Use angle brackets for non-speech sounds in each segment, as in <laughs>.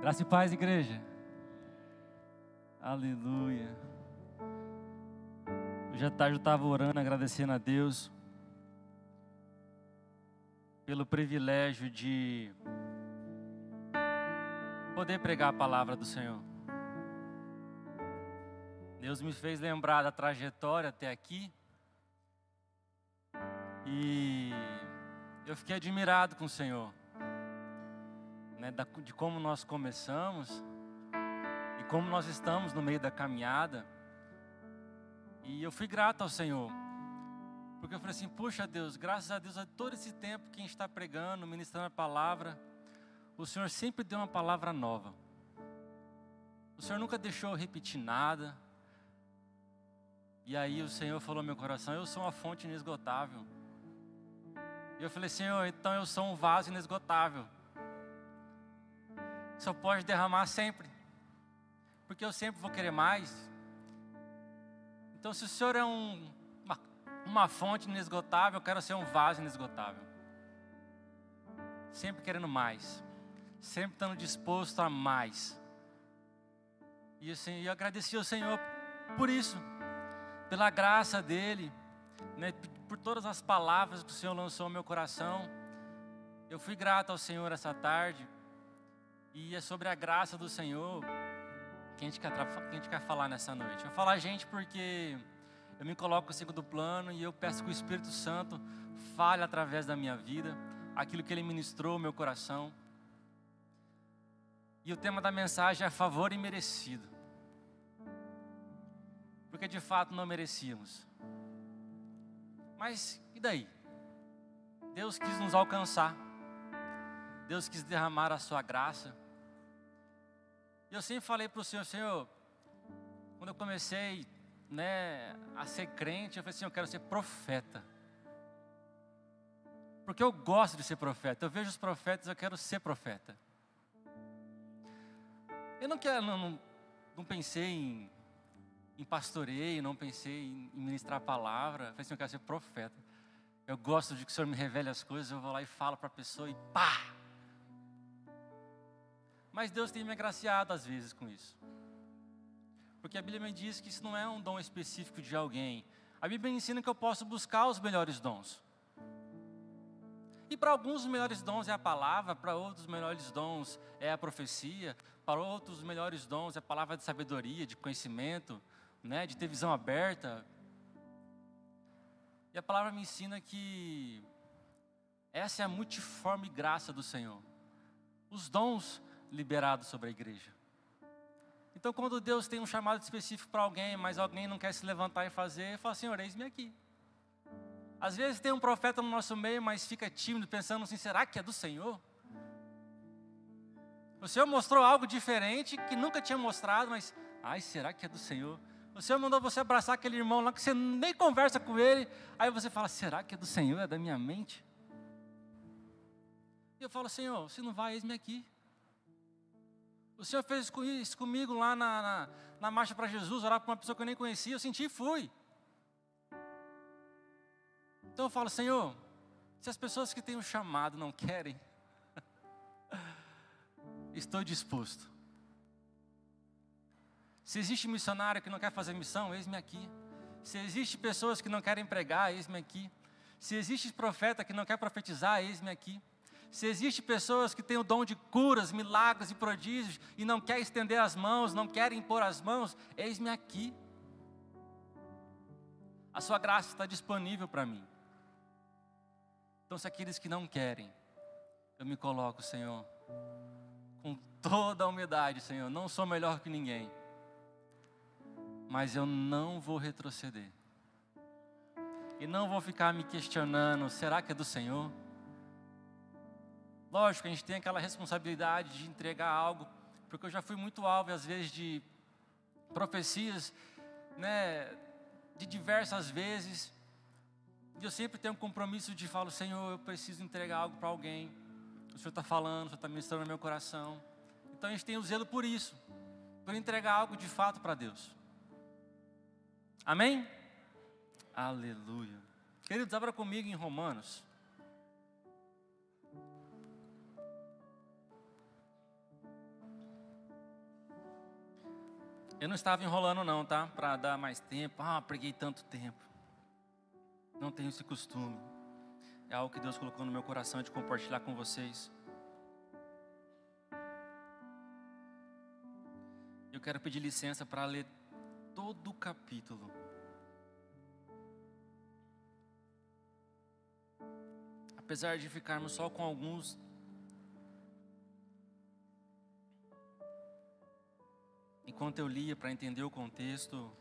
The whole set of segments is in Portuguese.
Graça e paz, igreja. Aleluia. Hoje à tarde eu estava orando, agradecendo a Deus pelo privilégio de poder pregar a palavra do Senhor. Deus me fez lembrar da trajetória até aqui e eu fiquei admirado com o Senhor né, de como nós começamos e como nós estamos no meio da caminhada. E eu fui grato ao Senhor, porque eu falei assim: puxa Deus, graças a Deus, a todo esse tempo que a gente está pregando, ministrando a palavra, o Senhor sempre deu uma palavra nova. O Senhor nunca deixou eu repetir nada. E aí o Senhor falou no meu coração: Eu sou uma fonte inesgotável. E eu falei: Senhor, então eu sou um vaso inesgotável só pode derramar sempre, porque eu sempre vou querer mais. Então, se o Senhor é um, uma, uma fonte inesgotável, eu quero ser um vaso inesgotável, sempre querendo mais, sempre estando disposto a mais. E assim, eu agradeci ao Senhor por isso, pela graça dEle, né, por todas as palavras que o Senhor lançou ao meu coração. Eu fui grato ao Senhor essa tarde e é sobre a graça do Senhor que a gente quer, que a gente quer falar nessa noite. Eu vou falar, gente, porque eu me coloco em segundo plano e eu peço que o Espírito Santo fale através da minha vida aquilo que ele ministrou no meu coração. E o tema da mensagem é favor imerecido. Porque de fato não merecíamos. Mas e daí? Deus quis nos alcançar. Deus quis derramar a sua graça. E eu sempre falei para o Senhor, Senhor, quando eu comecei né, a ser crente, eu falei assim, eu quero ser profeta. Porque eu gosto de ser profeta. Eu vejo os profetas, eu quero ser profeta. Eu não quero, não, não, não pensei em, em pastoreio, não pensei em, em ministrar a palavra. Eu falei assim, eu quero ser profeta. Eu gosto de que o Senhor me revele as coisas, eu vou lá e falo para a pessoa e pá! Mas Deus tem me agraciado às vezes com isso. Porque a Bíblia me diz que isso não é um dom específico de alguém. A Bíblia ensina que eu posso buscar os melhores dons. E para alguns os melhores dons é a palavra, para outros os melhores dons é a profecia, para outros os melhores dons é a palavra de sabedoria, de conhecimento, né, de ter visão aberta. E a palavra me ensina que essa é a multiforme graça do Senhor. Os dons liberado sobre a igreja. Então, quando Deus tem um chamado específico para alguém, mas alguém não quer se levantar e fazer, fala: Senhor, eis-me aqui. Às vezes tem um profeta no nosso meio, mas fica tímido, pensando assim: será que é do Senhor? O Senhor mostrou algo diferente que nunca tinha mostrado, mas, ai, será que é do Senhor? O Senhor mandou você abraçar aquele irmão lá que você nem conversa com ele, aí você fala: será que é do Senhor? É da minha mente? E eu falo: Senhor, se não vai, eis-me aqui. O Senhor fez isso comigo lá na, na, na marcha para Jesus, orar para uma pessoa que eu nem conhecia, eu senti e fui. Então eu falo, Senhor, se as pessoas que têm o chamado não querem, <laughs> estou disposto. Se existe missionário que não quer fazer missão, eis-me aqui. Se existe pessoas que não querem pregar, eis-me aqui. Se existe profeta que não quer profetizar, eis-me aqui. Se existe pessoas que têm o dom de curas, milagres e prodígios e não quer estender as mãos, não querem impor as mãos, eis-me aqui. A sua graça está disponível para mim. Então, se aqueles que não querem, eu me coloco, Senhor, com toda a humildade, Senhor, não sou melhor que ninguém, mas eu não vou retroceder. E não vou ficar me questionando: será que é do Senhor? Lógico, a gente tem aquela responsabilidade de entregar algo, porque eu já fui muito alvo, às vezes, de profecias, né, de diversas vezes, e eu sempre tenho um compromisso de falar, Senhor, eu preciso entregar algo para alguém, o Senhor está falando, o Senhor está ministrando no meu coração, então a gente tem o zelo por isso, por entregar algo de fato para Deus, amém? Aleluia, queridos, abra comigo em Romanos, Eu não estava enrolando não, tá? Para dar mais tempo. Ah, preguei tanto tempo. Não tenho esse costume. É algo que Deus colocou no meu coração de compartilhar com vocês. Eu quero pedir licença para ler todo o capítulo. Apesar de ficarmos só com alguns Enquanto eu lia para entender o contexto,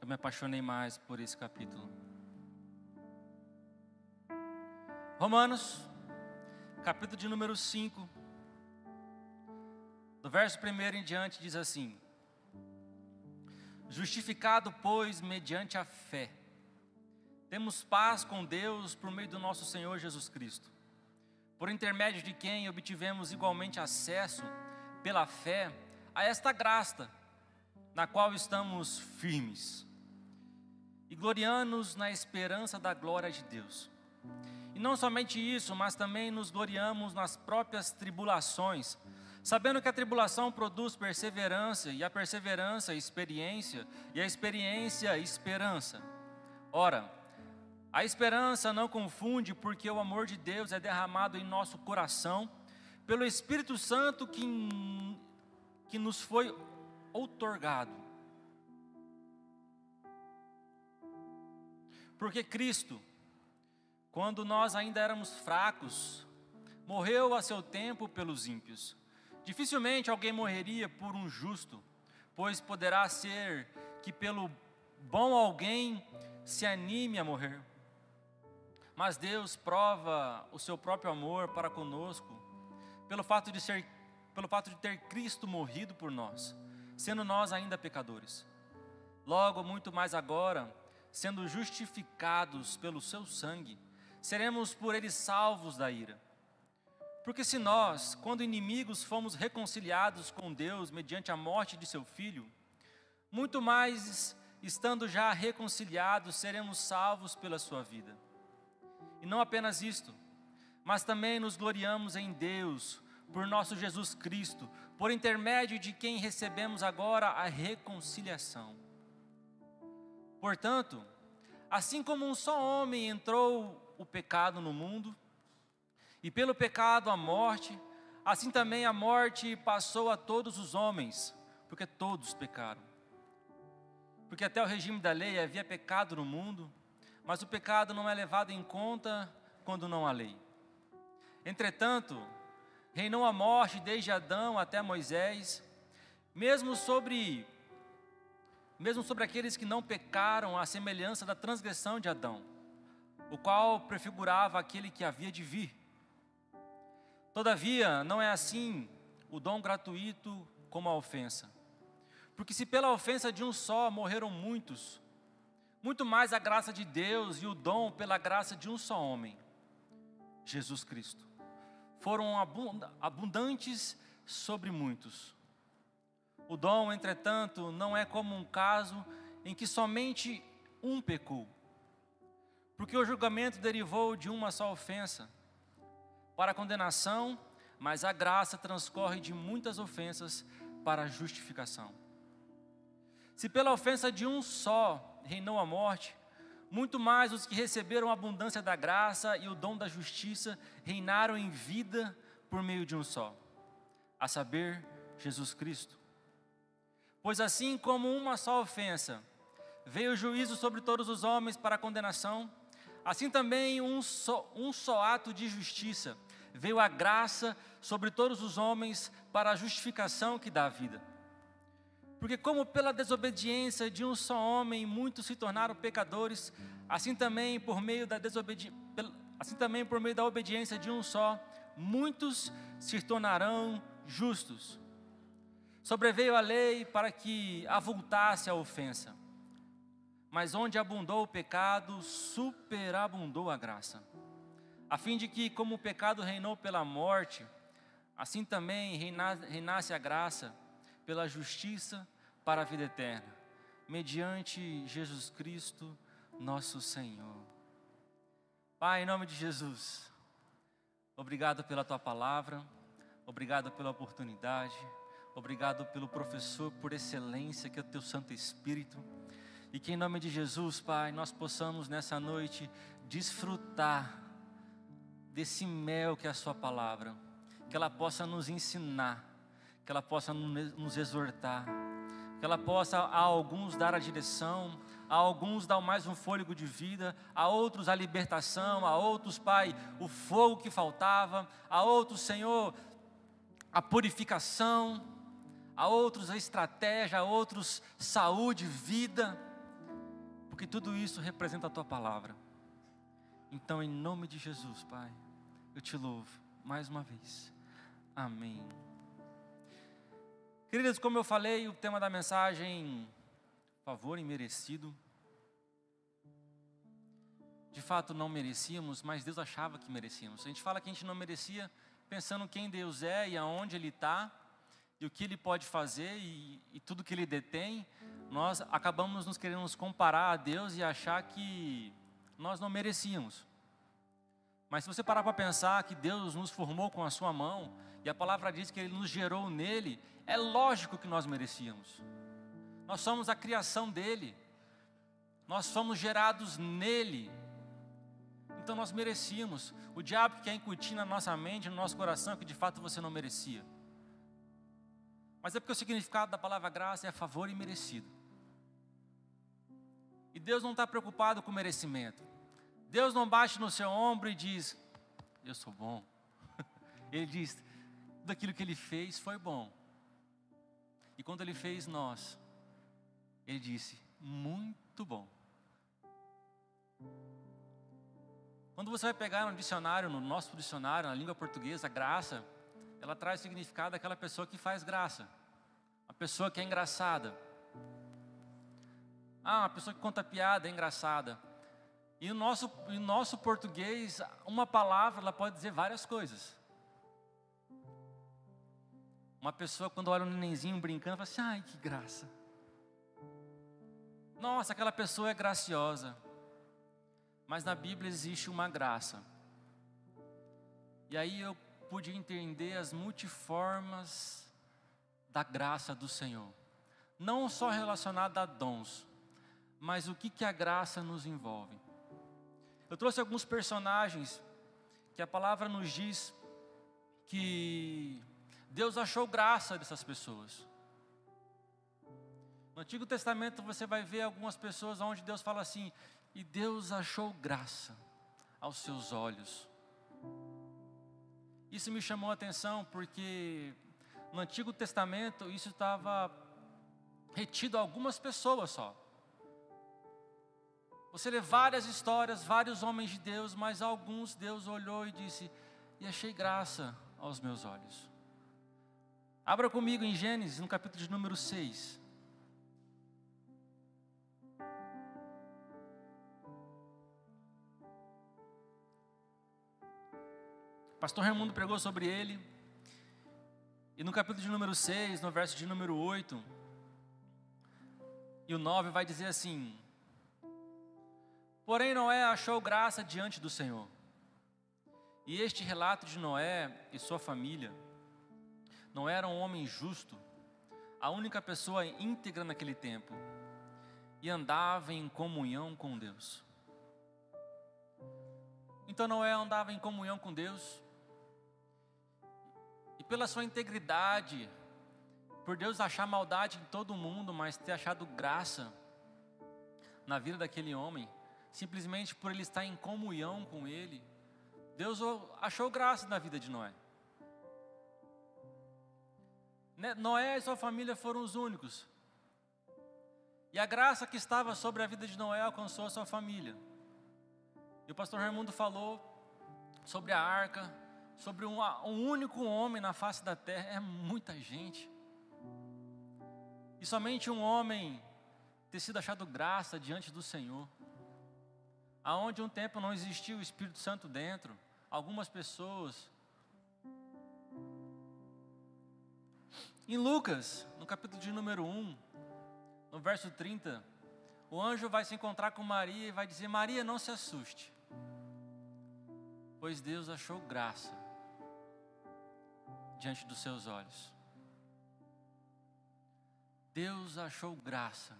eu me apaixonei mais por esse capítulo. Romanos, capítulo de número 5, do verso 1 em diante, diz assim: Justificado, pois, mediante a fé, temos paz com Deus por meio do nosso Senhor Jesus Cristo, por intermédio de quem obtivemos igualmente acesso, pela fé, a esta graça na qual estamos firmes e gloriando-nos na esperança da glória de Deus. E não somente isso, mas também nos gloriamos nas próprias tribulações, sabendo que a tribulação produz perseverança, e a perseverança, experiência, e a experiência, esperança. Ora, a esperança não confunde, porque o amor de Deus é derramado em nosso coração pelo Espírito Santo que que nos foi outorgado. Porque Cristo, quando nós ainda éramos fracos, morreu a seu tempo pelos ímpios. Dificilmente alguém morreria por um justo, pois poderá ser que pelo bom alguém se anime a morrer. Mas Deus prova o seu próprio amor para conosco, pelo fato de ser pelo fato de ter Cristo morrido por nós, sendo nós ainda pecadores. Logo, muito mais agora, sendo justificados pelo seu sangue, seremos por ele salvos da ira. Porque se nós, quando inimigos, fomos reconciliados com Deus mediante a morte de seu filho, muito mais estando já reconciliados, seremos salvos pela sua vida. E não apenas isto, mas também nos gloriamos em Deus por nosso Jesus Cristo, por intermédio de quem recebemos agora a reconciliação. Portanto, assim como um só homem entrou o pecado no mundo, e pelo pecado a morte, assim também a morte passou a todos os homens, porque todos pecaram. Porque até o regime da lei havia pecado no mundo, mas o pecado não é levado em conta quando não há lei. Entretanto, reinou a morte desde Adão até Moisés, mesmo sobre mesmo sobre aqueles que não pecaram à semelhança da transgressão de Adão, o qual prefigurava aquele que havia de vir. Todavia, não é assim o dom gratuito como a ofensa. Porque se pela ofensa de um só morreram muitos, muito mais a graça de Deus e o dom pela graça de um só homem, Jesus Cristo foram abundantes sobre muitos. O dom, entretanto, não é como um caso em que somente um pecou, porque o julgamento derivou de uma só ofensa para a condenação, mas a graça transcorre de muitas ofensas para a justificação. Se pela ofensa de um só reinou a morte, muito mais os que receberam a abundância da graça e o dom da justiça reinaram em vida por meio de um só, a saber, Jesus Cristo. Pois assim como uma só ofensa veio o juízo sobre todos os homens para a condenação, assim também um só, um só ato de justiça veio a graça sobre todos os homens para a justificação que dá a vida. Porque, como pela desobediência de um só homem muitos se tornaram pecadores, assim também por meio da desobedi... assim também por meio da obediência de um só, muitos se tornarão justos. Sobreveio a lei para que avultasse a ofensa. Mas onde abundou o pecado, superabundou a graça. A fim de que, como o pecado reinou pela morte, assim também reinasse a graça pela justiça para a vida eterna, mediante Jesus Cristo, nosso Senhor. Pai, em nome de Jesus, obrigado pela tua palavra, obrigado pela oportunidade, Obrigado pelo professor por excelência que é o teu Santo Espírito. E que em nome de Jesus, Pai, nós possamos nessa noite desfrutar desse mel que é a Sua palavra, que ela possa nos ensinar, que ela possa nos exortar, que ela possa a alguns dar a direção, a alguns dar mais um fôlego de vida, a outros a libertação, a outros, Pai, o fogo que faltava, a outros, Senhor, a purificação, a outros a estratégia, a outros saúde, vida, porque tudo isso representa a tua palavra. Então, em nome de Jesus, Pai, eu te louvo mais uma vez. Amém. Queridos, como eu falei, o tema da mensagem, favor imerecido. De fato, não merecíamos, mas Deus achava que merecíamos. A gente fala que a gente não merecia, pensando quem Deus é e aonde Ele está, e o que Ele pode fazer e, e tudo que Ele detém, nós acabamos nos querendo nos comparar a Deus e achar que nós não merecíamos. Mas se você parar para pensar que Deus nos formou com a sua mão, e a palavra diz que Ele nos gerou nele, é lógico que nós merecíamos. Nós somos a criação dele, nós somos gerados nele, então nós merecíamos. O diabo quer incutir na nossa mente, no nosso coração, que de fato você não merecia. Mas é porque o significado da palavra graça é favor e merecido. E Deus não está preocupado com o merecimento. Deus não bate no seu ombro e diz: Eu sou bom. <laughs> Ele diz: Tudo aquilo que ele fez foi bom. E quando ele fez nós, ele disse: Muito bom. Quando você vai pegar no dicionário, no nosso dicionário, na língua portuguesa, graça, ela traz o significado daquela pessoa que faz graça, a pessoa que é engraçada. Ah, uma pessoa que conta piada é engraçada. E o nosso, o nosso português, uma palavra, ela pode dizer várias coisas. Uma pessoa, quando olha um nenenzinho brincando, fala assim: ai, que graça. Nossa, aquela pessoa é graciosa. Mas na Bíblia existe uma graça. E aí eu pude entender as multiformas da graça do Senhor. Não só relacionada a dons, mas o que, que a graça nos envolve. Eu trouxe alguns personagens que a palavra nos diz que Deus achou graça dessas pessoas. No Antigo Testamento você vai ver algumas pessoas onde Deus fala assim: e Deus achou graça aos seus olhos. Isso me chamou a atenção porque no Antigo Testamento isso estava retido a algumas pessoas só. Você lê várias histórias, vários homens de Deus, mas alguns Deus olhou e disse: E achei graça aos meus olhos. Abra comigo em Gênesis, no capítulo de número 6. Pastor Raimundo pregou sobre ele. E no capítulo de número 6, no verso de número 8 e o 9, vai dizer assim: Porém, Noé achou graça diante do Senhor. E este relato de Noé e sua família, Noé era um homem justo, a única pessoa íntegra naquele tempo, e andava em comunhão com Deus. Então Noé andava em comunhão com Deus, pela sua integridade, por Deus achar maldade em todo mundo, mas ter achado graça na vida daquele homem, simplesmente por ele estar em comunhão com ele, Deus achou graça na vida de Noé. Né, Noé e sua família foram os únicos. E a graça que estava sobre a vida de Noé alcançou a sua família. E o pastor Raimundo falou sobre a arca, sobre um, um único homem na face da terra é muita gente. E somente um homem ter sido achado graça diante do Senhor. Aonde um tempo não existia o Espírito Santo dentro, algumas pessoas. Em Lucas, no capítulo de número 1, no verso 30, o anjo vai se encontrar com Maria e vai dizer: Maria, não se assuste, pois Deus achou graça diante dos seus olhos. Deus achou graça.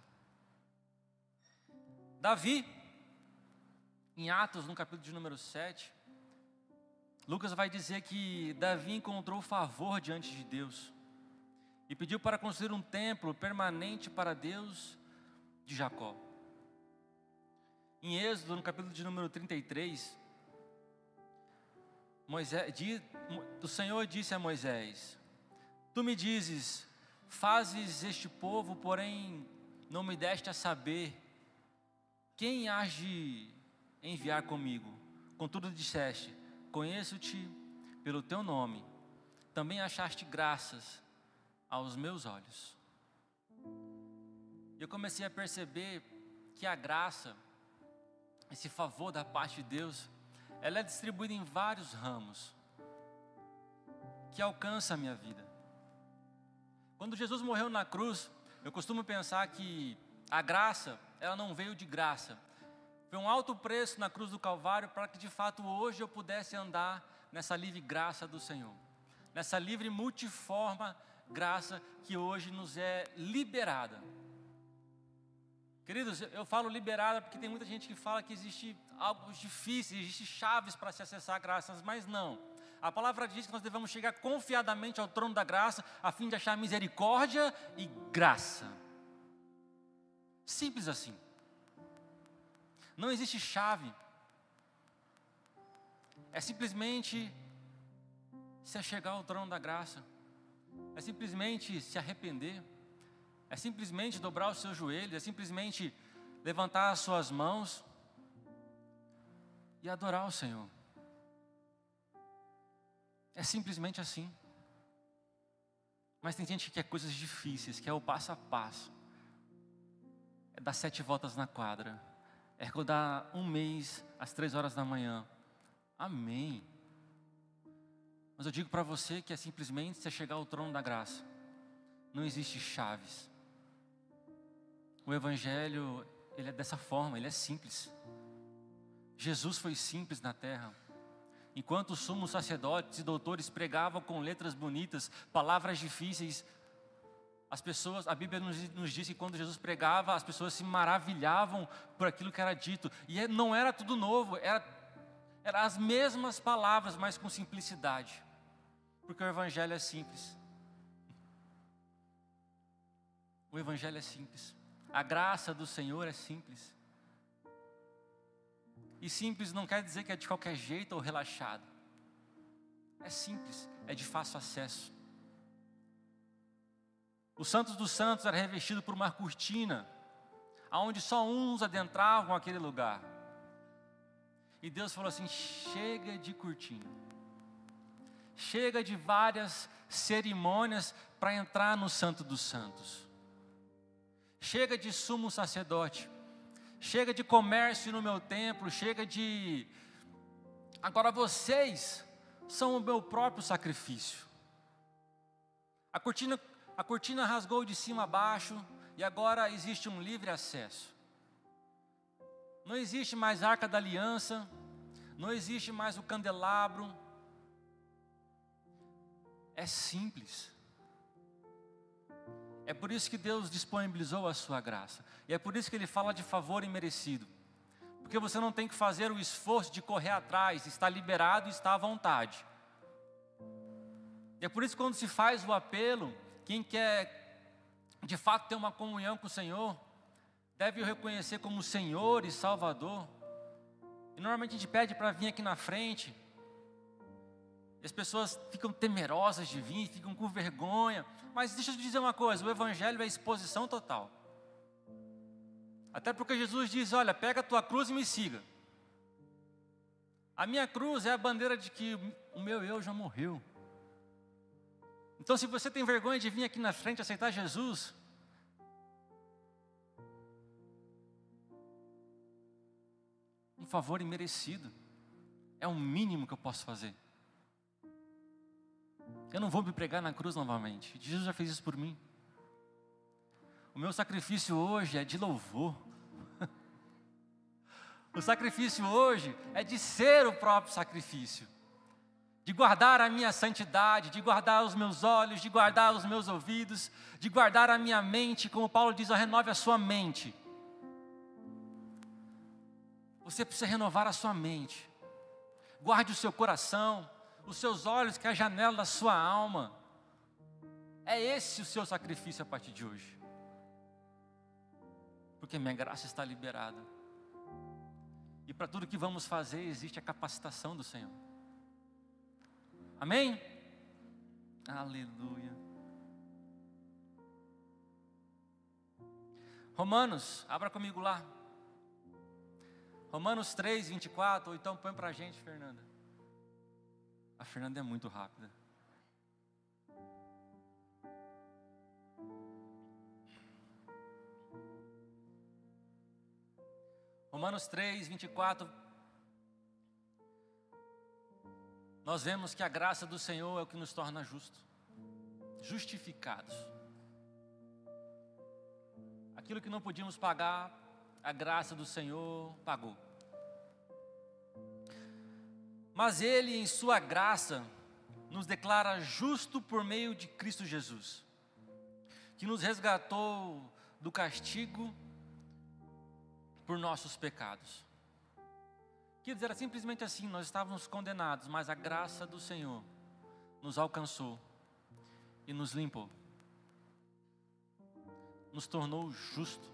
Davi, em Atos, no capítulo de número 7, Lucas vai dizer que Davi encontrou favor diante de Deus e pediu para construir um templo permanente para Deus de Jacó. Em Êxodo, no capítulo de número 33, Moisés, o Senhor disse a Moisés: Tu me dizes, fazes este povo, porém não me deste a saber quem hás de enviar comigo. Contudo disseste: Conheço-te pelo teu nome, também achaste graças aos meus olhos. Eu comecei a perceber que a graça, esse favor da parte de Deus, ela é distribuída em vários ramos que alcança a minha vida. Quando Jesus morreu na cruz, eu costumo pensar que a graça, ela não veio de graça. Foi um alto preço na cruz do Calvário para que de fato hoje eu pudesse andar nessa livre graça do Senhor. Nessa livre multiforma graça que hoje nos é liberada. Queridos, eu falo liberada porque tem muita gente que fala que existe algo difícil, existe chaves para se acessar graças, mas não. A palavra diz que nós devemos chegar confiadamente ao trono da graça, a fim de achar misericórdia e graça. Simples assim. Não existe chave. É simplesmente se chegar ao trono da graça. É simplesmente se arrepender é simplesmente dobrar os seus joelhos, é simplesmente levantar as suas mãos e adorar o Senhor. É simplesmente assim. Mas tem gente que quer coisas difíceis, que é o passo a passo. É dar sete voltas na quadra. É rodar um mês às três horas da manhã. Amém. Mas eu digo para você que é simplesmente você chegar ao trono da graça. Não existe chaves. O Evangelho, ele é dessa forma, ele é simples. Jesus foi simples na terra. Enquanto os sumos sacerdotes e doutores pregavam com letras bonitas, palavras difíceis, as pessoas, a Bíblia nos, nos diz que quando Jesus pregava, as pessoas se maravilhavam por aquilo que era dito. E é, não era tudo novo, era, era as mesmas palavras, mas com simplicidade. Porque o Evangelho é simples. O Evangelho é simples. A graça do Senhor é simples. E simples não quer dizer que é de qualquer jeito ou relaxado. É simples, é de fácil acesso. O Santos dos Santos era revestido por uma cortina, aonde só uns adentravam aquele lugar. E Deus falou assim: chega de cortina, chega de várias cerimônias para entrar no Santo dos Santos. Chega de sumo sacerdote. Chega de comércio no meu templo. Chega de. Agora vocês são o meu próprio sacrifício. A cortina, a cortina rasgou de cima a baixo e agora existe um livre acesso. Não existe mais arca da aliança, não existe mais o candelabro. É simples. É por isso que Deus disponibilizou a sua graça. E é por isso que Ele fala de favor imerecido. Porque você não tem que fazer o esforço de correr atrás, está liberado está à vontade. E é por isso que quando se faz o apelo, quem quer de fato ter uma comunhão com o Senhor, deve o reconhecer como Senhor e Salvador. E normalmente a gente pede para vir aqui na frente, as pessoas ficam temerosas de vir, ficam com vergonha. Mas deixa eu te dizer uma coisa: o Evangelho é exposição total. Até porque Jesus diz: Olha, pega a tua cruz e me siga. A minha cruz é a bandeira de que o meu eu já morreu. Então, se você tem vergonha de vir aqui na frente aceitar Jesus, um favor imerecido, é o mínimo que eu posso fazer. Eu não vou me pregar na cruz novamente. Jesus já fez isso por mim. O meu sacrifício hoje é de louvor. <laughs> O sacrifício hoje é de ser o próprio sacrifício. de guardar a minha santidade, de guardar os meus olhos, de guardar os meus ouvidos, de guardar a minha mente, como Paulo diz, renove a sua mente. Você precisa renovar a sua mente. Guarde o seu coração, os seus olhos, que é a janela da sua alma. É esse o seu sacrifício a partir de hoje. Porque minha graça está liberada. E para tudo que vamos fazer existe a capacitação do Senhor. Amém? Aleluia. Romanos, abra comigo lá. Romanos 3, 24, ou então põe para a gente, Fernanda. A Fernanda é muito rápida. Romanos 3, 24 nós vemos que a graça do Senhor é o que nos torna justos, justificados. Aquilo que não podíamos pagar, a graça do Senhor pagou. Mas Ele, em Sua graça, nos declara justo por meio de Cristo Jesus, que nos resgatou do castigo por nossos pecados. Queridos, era simplesmente assim: nós estávamos condenados, mas a graça do Senhor nos alcançou e nos limpou, nos tornou justo.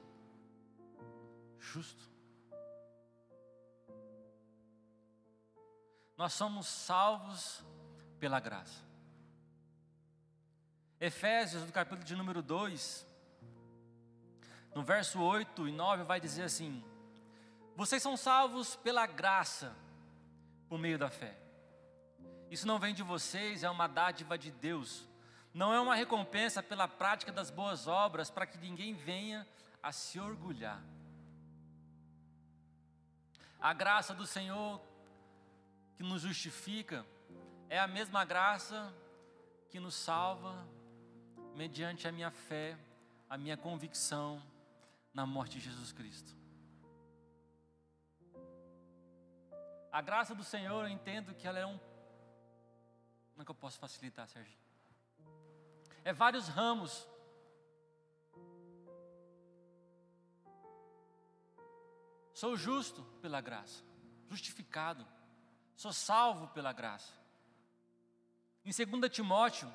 Justo. Nós somos salvos pela graça. Efésios, no capítulo de número 2, no verso 8 e 9, vai dizer assim: vocês são salvos pela graça, por meio da fé. Isso não vem de vocês, é uma dádiva de Deus. Não é uma recompensa pela prática das boas obras, para que ninguém venha a se orgulhar. A graça do Senhor que nos justifica é a mesma graça que nos salva mediante a minha fé, a minha convicção na morte de Jesus Cristo. A graça do Senhor, eu entendo que ela é um. Como é que eu posso facilitar, Sérgio? É vários ramos. Sou justo pela graça, justificado, sou salvo pela graça. Em 2 Timóteo,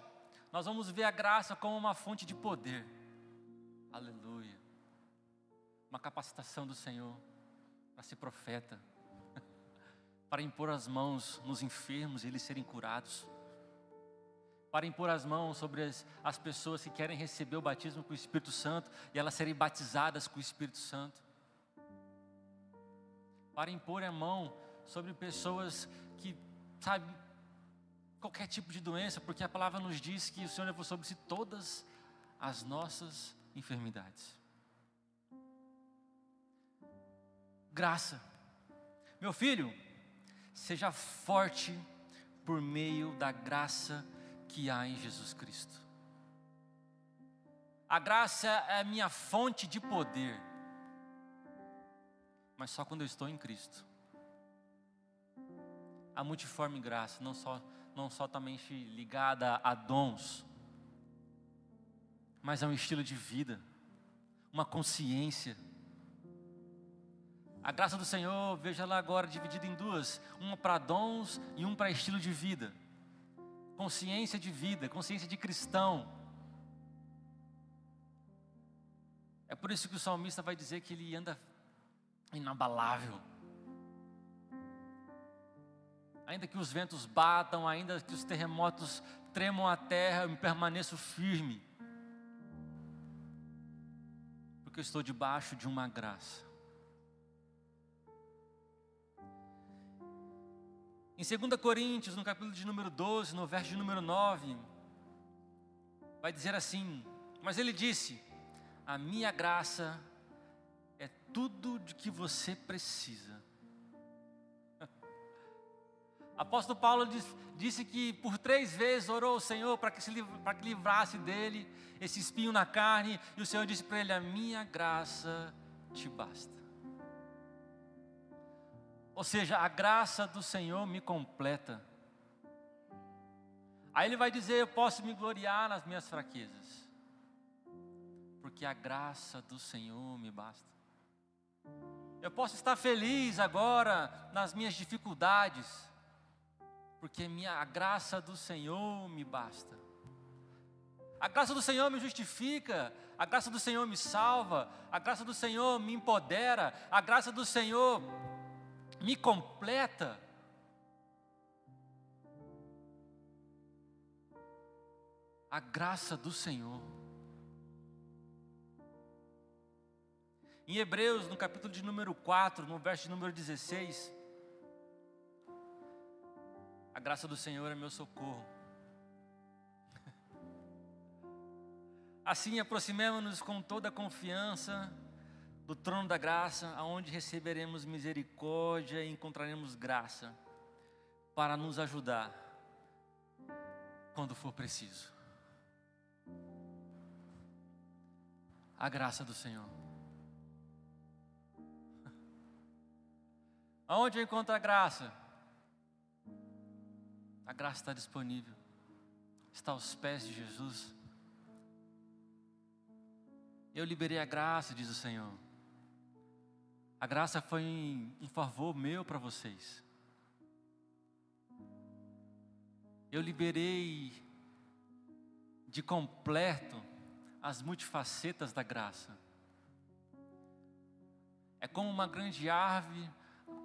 nós vamos ver a graça como uma fonte de poder. Aleluia. Uma capacitação do Senhor para ser profeta, <laughs> para impor as mãos nos enfermos e eles serem curados, para impor as mãos sobre as, as pessoas que querem receber o batismo com o Espírito Santo e elas serem batizadas com o Espírito Santo, para impor a mão sobre pessoas que, sabe, qualquer tipo de doença, porque a palavra nos diz que o Senhor levou sobre si todas as nossas enfermidades. Graça. Meu filho, Seja forte por meio da graça que há em Jesus Cristo. A graça é a minha fonte de poder, mas só quando eu estou em Cristo. A multiforme graça, não só não somente ligada a dons, mas a um estilo de vida, uma consciência a graça do Senhor, veja lá agora dividida em duas: uma para dons e um para estilo de vida. Consciência de vida, consciência de cristão. É por isso que o salmista vai dizer que ele anda inabalável. Ainda que os ventos batam, ainda que os terremotos tremam a terra, eu permaneço firme. Porque eu estou debaixo de uma graça. Em 2 Coríntios, no capítulo de número 12, no verso de número 9, vai dizer assim: Mas ele disse: A minha graça é tudo de que você precisa. Apóstolo Paulo disse que por três vezes orou ao Senhor para que, se, para que livrasse dele esse espinho na carne, e o Senhor disse para ele: A minha graça te basta. Ou seja, a graça do Senhor me completa. Aí ele vai dizer: Eu posso me gloriar nas minhas fraquezas, porque a graça do Senhor me basta. Eu posso estar feliz agora nas minhas dificuldades, porque minha, a graça do Senhor me basta. A graça do Senhor me justifica, a graça do Senhor me salva, a graça do Senhor me empodera, a graça do Senhor me completa. A graça do Senhor. Em Hebreus, no capítulo de número 4, no verso de número 16, a graça do Senhor é meu socorro. Assim, aproximemos-nos com toda a confiança do trono da graça, aonde receberemos misericórdia e encontraremos graça para nos ajudar quando for preciso. A graça do Senhor. Aonde eu encontro a graça? A graça está disponível, está aos pés de Jesus. Eu liberei a graça, diz o Senhor. A graça foi em, em favor meu para vocês. Eu liberei de completo as multifacetas da graça. É como uma grande árvore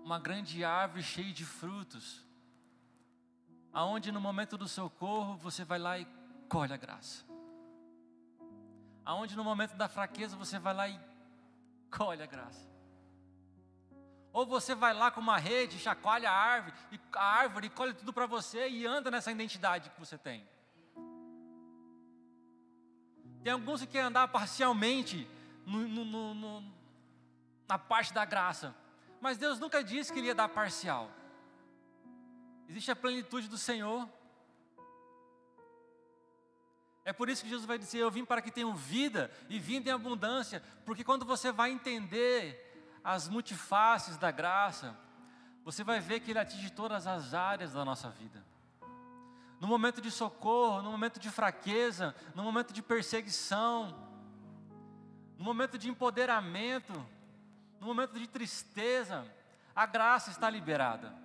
uma grande árvore cheia de frutos, aonde no momento do socorro você vai lá e colhe a graça, aonde no momento da fraqueza você vai lá e colhe a graça. Ou você vai lá com uma rede, chacoalha a árvore, e a árvore colhe tudo para você e anda nessa identidade que você tem. Tem alguns que querem andar parcialmente no, no, no, na parte da graça, mas Deus nunca disse que Ele ia dar parcial. Existe a plenitude do Senhor. É por isso que Jesus vai dizer: Eu vim para que tenham vida e vida em abundância. Porque quando você vai entender as multifaces da graça, você vai ver que Ele atinge todas as áreas da nossa vida. No momento de socorro, no momento de fraqueza, no momento de perseguição, no momento de empoderamento, no momento de tristeza, a graça está liberada.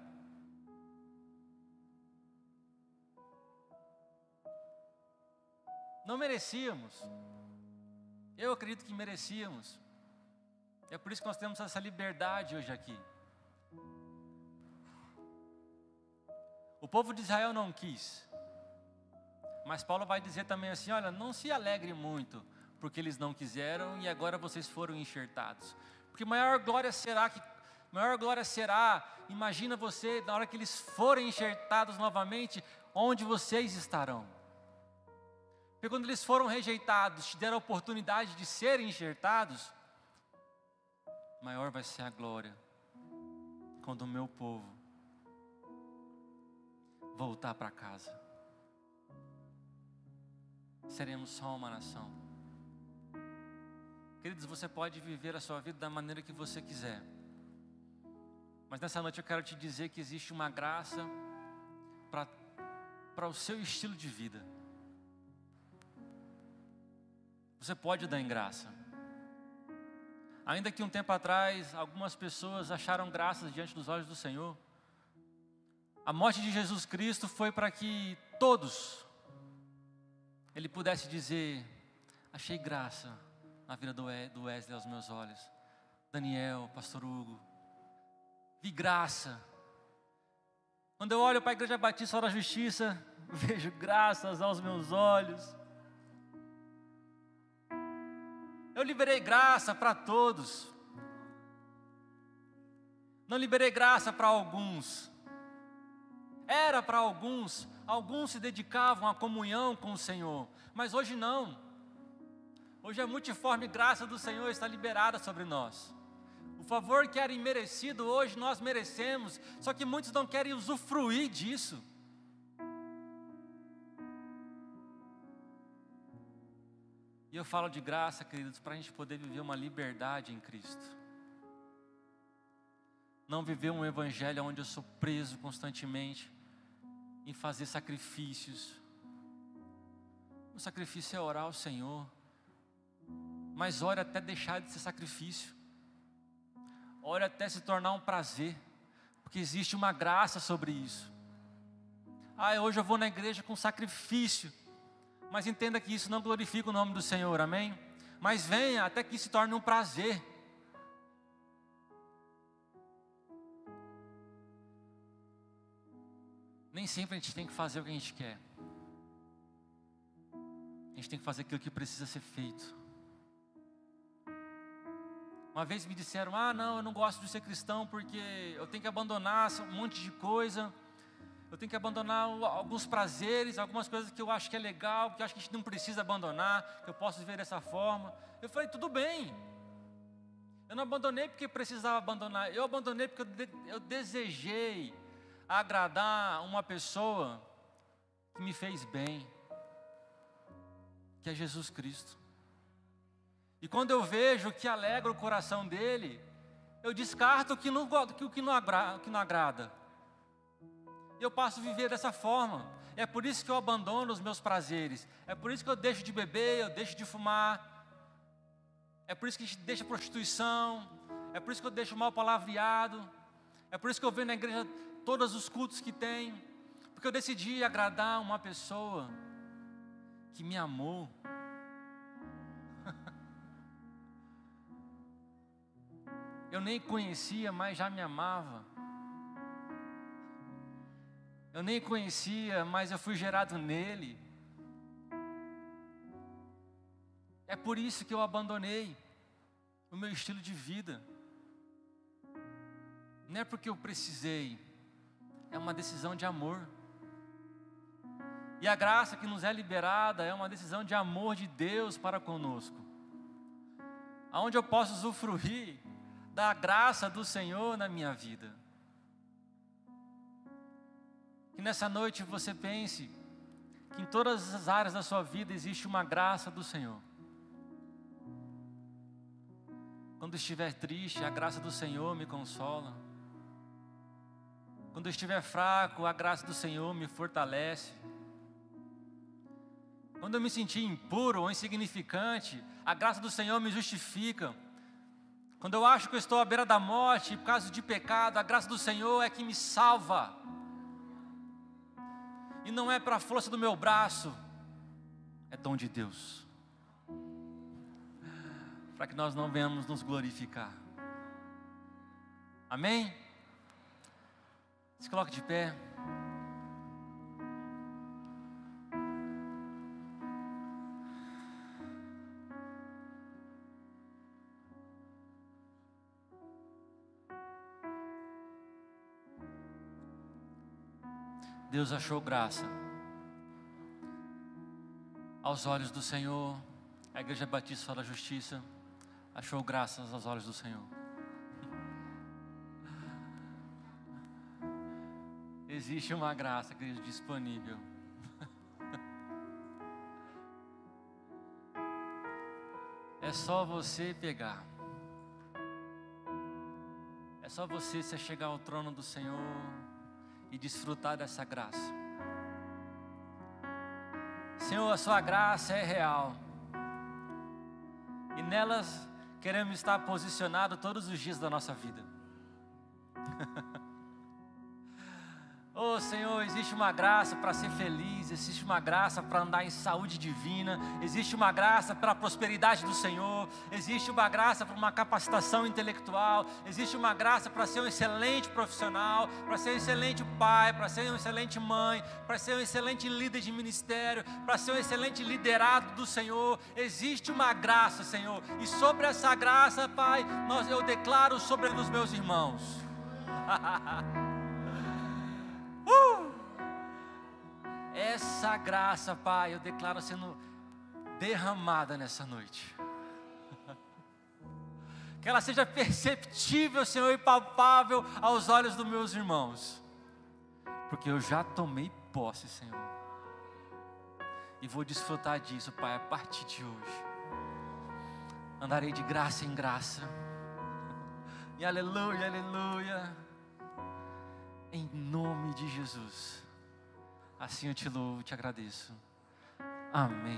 Não merecíamos. Eu acredito que merecíamos. É por isso que nós temos essa liberdade hoje aqui. O povo de Israel não quis. Mas Paulo vai dizer também assim: olha, não se alegre muito, porque eles não quiseram e agora vocês foram enxertados. Porque maior glória será que maior glória será, imagina você, na hora que eles forem enxertados novamente, onde vocês estarão. Porque quando eles foram rejeitados, te deram a oportunidade de serem enxertados, maior vai ser a glória quando o meu povo voltar para casa. Seremos só uma nação. Queridos, você pode viver a sua vida da maneira que você quiser. Mas nessa noite eu quero te dizer que existe uma graça para o seu estilo de vida. Você pode dar em graça. Ainda que um tempo atrás algumas pessoas acharam graças diante dos olhos do Senhor, a morte de Jesus Cristo foi para que todos ele pudesse dizer: achei graça na vida do Wesley aos meus olhos. Daniel, Pastor Hugo. Vi graça. Quando eu olho para a Igreja Batista da Justiça, <laughs> vejo graças aos meus olhos. Eu liberei graça para todos. Não liberei graça para alguns. Era para alguns, alguns se dedicavam à comunhão com o Senhor, mas hoje não. Hoje a multiforme graça do Senhor está liberada sobre nós. O favor que era imerecido, hoje nós merecemos, só que muitos não querem usufruir disso. Eu falo de graça, queridos, para a gente poder viver uma liberdade em Cristo. Não viver um evangelho onde eu sou preso constantemente em fazer sacrifícios, O sacrifício é orar ao Senhor. Mas ore até deixar de ser sacrifício. Ore até se tornar um prazer. Porque existe uma graça sobre isso. Ah, hoje eu vou na igreja com sacrifício. Mas entenda que isso não glorifica o nome do Senhor, amém? Mas venha até que se torne um prazer. Nem sempre a gente tem que fazer o que a gente quer. A gente tem que fazer aquilo que precisa ser feito. Uma vez me disseram: Ah, não, eu não gosto de ser cristão porque eu tenho que abandonar um monte de coisa. Eu tenho que abandonar alguns prazeres, algumas coisas que eu acho que é legal, que eu acho que a gente não precisa abandonar, que eu posso viver dessa forma. Eu falei: Tudo bem. Eu não abandonei porque precisava abandonar. Eu abandonei porque eu, de, eu desejei agradar uma pessoa que me fez bem, que é Jesus Cristo. E quando eu vejo que alegra o coração dele, eu descarto o que não, que não, que não agrada. Eu passo a viver dessa forma. É por isso que eu abandono os meus prazeres. É por isso que eu deixo de beber, eu deixo de fumar. É por isso que deixa prostituição. É por isso que eu deixo mal palavreado. É por isso que eu venho na igreja todos os cultos que tem, porque eu decidi agradar uma pessoa que me amou. <laughs> Eu nem conhecia, mas já me amava. Eu nem conhecia, mas eu fui gerado nele. É por isso que eu abandonei o meu estilo de vida. Não é porque eu precisei, é uma decisão de amor. E a graça que nos é liberada é uma decisão de amor de Deus para conosco. Aonde eu posso usufruir da graça do Senhor na minha vida. Que nessa noite você pense que em todas as áreas da sua vida existe uma graça do Senhor. Quando estiver triste, a graça do Senhor me consola. Quando estiver fraco, a graça do Senhor me fortalece. Quando eu me sentir impuro ou insignificante, a graça do Senhor me justifica. Quando eu acho que eu estou à beira da morte por causa de pecado, a graça do Senhor é que me salva. E não é para a força do meu braço, é dom de Deus. Para que nós não venhamos nos glorificar. Amém? Se coloque de pé. Deus achou graça aos olhos do Senhor. A Igreja Batista da Justiça achou graças aos olhos do Senhor. Existe uma graça, querido, disponível. É só você pegar. É só você se chegar ao trono do Senhor e desfrutar dessa graça. Senhor, a sua graça é real. E nelas queremos estar posicionados todos os dias da nossa vida. Oh Senhor, existe uma graça para ser feliz, existe uma graça para andar em saúde divina, existe uma graça para a prosperidade do Senhor, existe uma graça para uma capacitação intelectual, existe uma graça para ser um excelente profissional, para ser um excelente pai, para ser uma excelente mãe, para ser um excelente líder de ministério, para ser um excelente liderado do Senhor. Existe uma graça, Senhor, e sobre essa graça, Pai, nós, eu declaro sobre os meus irmãos. <laughs> Uh! Essa graça, Pai, eu declaro sendo derramada nessa noite. Que ela seja perceptível, Senhor, e palpável aos olhos dos meus irmãos. Porque eu já tomei posse, Senhor. E vou desfrutar disso, Pai, a partir de hoje. Andarei de graça em graça. E aleluia, aleluia. Em nome de Jesus. Assim eu te louvo, te agradeço. Amém.